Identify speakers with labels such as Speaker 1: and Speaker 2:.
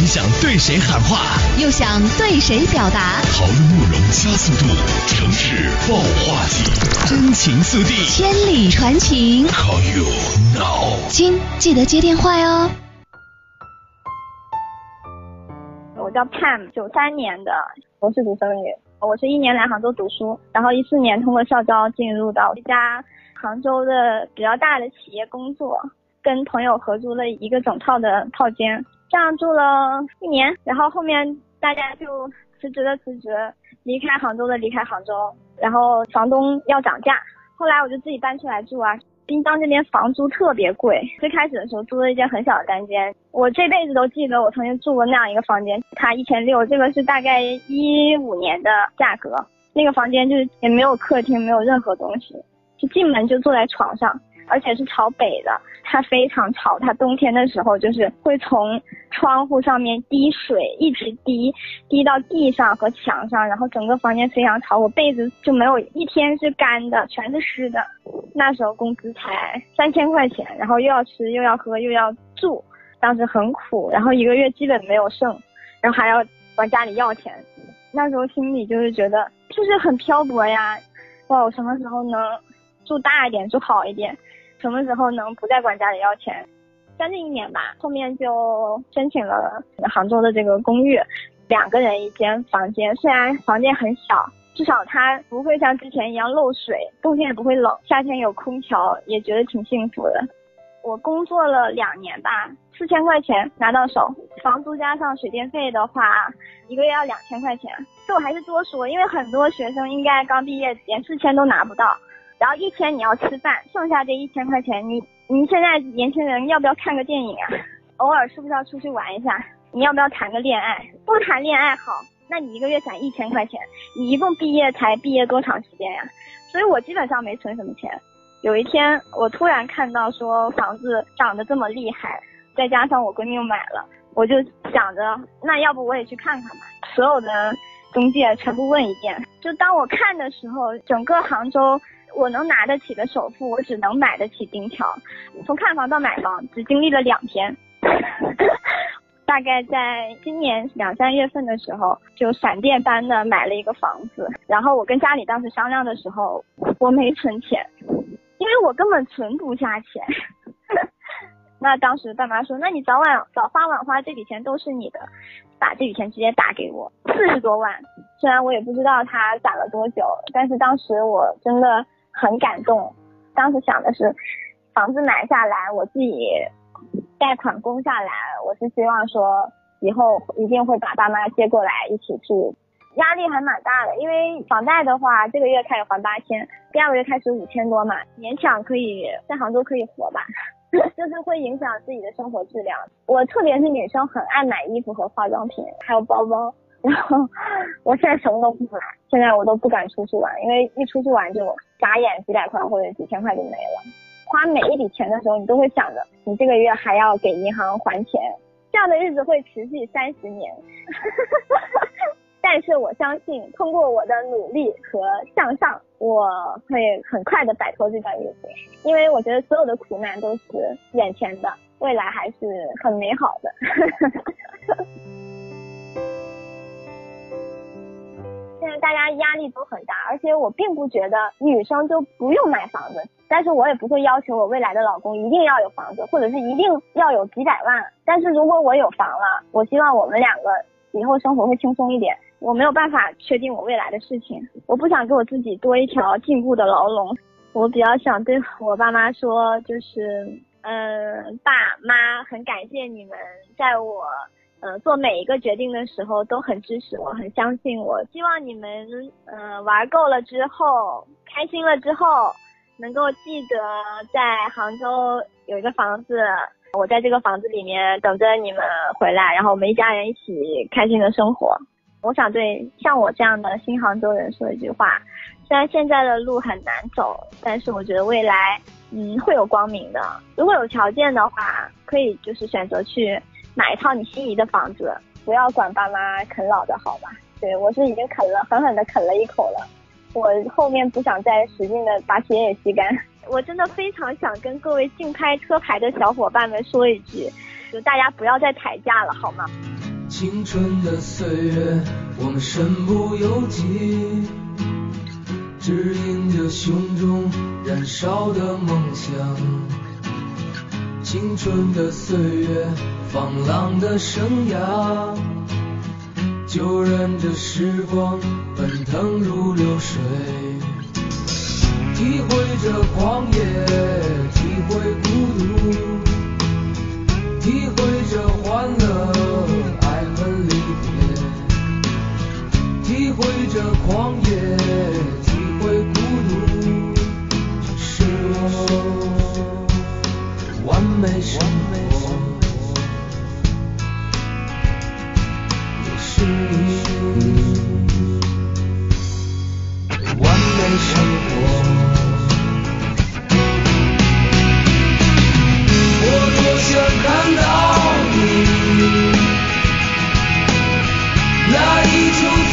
Speaker 1: 你想对谁喊话？
Speaker 2: 又想对谁表达？
Speaker 1: 讨论内容加速度，城市爆话题，真情速递，
Speaker 2: 千里传情。
Speaker 1: Call you now。
Speaker 2: 亲，记得接电话哟。
Speaker 3: 我叫 Pam，九三年的，我是独生女。我是一年来杭州读书，然后一四年通过校招进入到一家杭州的比较大的企业工作，跟朋友合租了一个整套的套间，这样住了一年，然后后面大家就辞职的辞职，离开杭州的离开杭州，然后房东要涨价，后来我就自己搬出来住啊。滨江这边房租特别贵，最开始的时候租了一间很小的单间，我这辈子都记得我曾经住过那样一个房间，它一千六，这个是大概一五年的价格。那个房间就是也没有客厅，没有任何东西，就进门就坐在床上，而且是朝北的，它非常吵，它冬天的时候就是会从窗户上面滴水，一直滴，滴到地上和墙上，然后整个房间非常吵，我被子就没有一天是干的，全是湿的。那时候工资才三千块钱，然后又要吃又要喝又要住，当时很苦，然后一个月基本没有剩，然后还要往家里要钱，那时候心里就是觉得就是很漂泊呀，哇，我什么时候能住大一点，住好一点，什么时候能不再管家里要钱？将近一年吧，后面就申请了杭州的这个公寓，两个人一间房间，虽然房间很小。至少它不会像之前一样漏水，冬天也不会冷，夏天有空调，也觉得挺幸福的。我工作了两年吧，四千块钱拿到手，房租加上水电费的话，一个月要两千块钱。这我还是多说，因为很多学生应该刚毕业连四千都拿不到，然后一天你要吃饭，剩下这一千块钱，你你现在年轻人要不要看个电影啊？偶尔是不是要出去玩一下？你要不要谈个恋爱？不谈恋爱好。那你一个月攒一千块钱，你一共毕业才毕业多长时间呀？所以我基本上没存什么钱。有一天，我突然看到说房子涨得这么厉害，再加上我闺蜜又买了，我就想着，那要不我也去看看吧。所有的中介全部问一遍。就当我看的时候，整个杭州我能拿得起的首付，我只能买得起丁条。从看房到买房，只经历了两天。大概在今年两三月份的时候，就闪电般的买了一个房子。然后我跟家里当时商量的时候，我没存钱，因为我根本存不下钱。那当时爸妈说：“那你早晚早花晚花，这笔钱都是你的，把这笔钱直接打给我，四十多万。虽然我也不知道他攒了多久，但是当时我真的很感动。当时想的是，房子买下来，我自己。”贷款供下来，我是希望说以后一定会把爸妈接过来一起住，压力还蛮大的，因为房贷的话，这个月开始还八千，第二个月开始五千多嘛，勉强可以在杭州可以活吧，就是会影响自己的生活质量。我特别是女生很爱买衣服和化妆品，还有包包，然后我现在什么都不买，现在我都不敢出去玩，因为一出去玩就眨眼几百块或者几千块就没了。花每一笔钱的时候，你都会想着你这个月还要给银行还钱，这样的日子会持续三十年。但是我相信，通过我的努力和向上，我会很快的摆脱这段日子。因为我觉得所有的苦难都是眼前的，未来还是很美好的。压力都很大，而且我并不觉得女生就不用买房子，但是我也不会要求我未来的老公一定要有房子，或者是一定要有几百万。但是如果我有房了，我希望我们两个以后生活会轻松一点。我没有办法确定我未来的事情，我不想给我自己多一条禁锢的牢笼。我比较想对我爸妈说，就是，嗯，爸妈，很感谢你们在我。呃，做每一个决定的时候都很支持我，很相信我。希望你们，呃，玩够了之后，开心了之后，能够记得在杭州有一个房子，我在这个房子里面等着你们回来，然后我们一家人一起开心的生活。我想对像我这样的新杭州人说一句话：虽然现在的路很难走，但是我觉得未来嗯会有光明的。如果有条件的话，可以就是选择去买一套你心仪的房子，不要管爸妈啃老的好吧？对我是已经啃了，狠狠的啃了一口了。我后面不想再使劲的把血也吸干。我真的非常想跟各位竞拍车牌的小伙伴们说一句，就大家不要再抬价了，好吗？
Speaker 4: 青春的岁月，我们身不由己，指引着胸中燃烧的梦想。青春的岁月，放浪的生涯，就任这时光奔腾如流水。体会着狂野，体会孤独，体会着欢乐，爱恨离别。体会着狂野，体会孤独，是我完美生活，生活。我多想看到你那依旧灿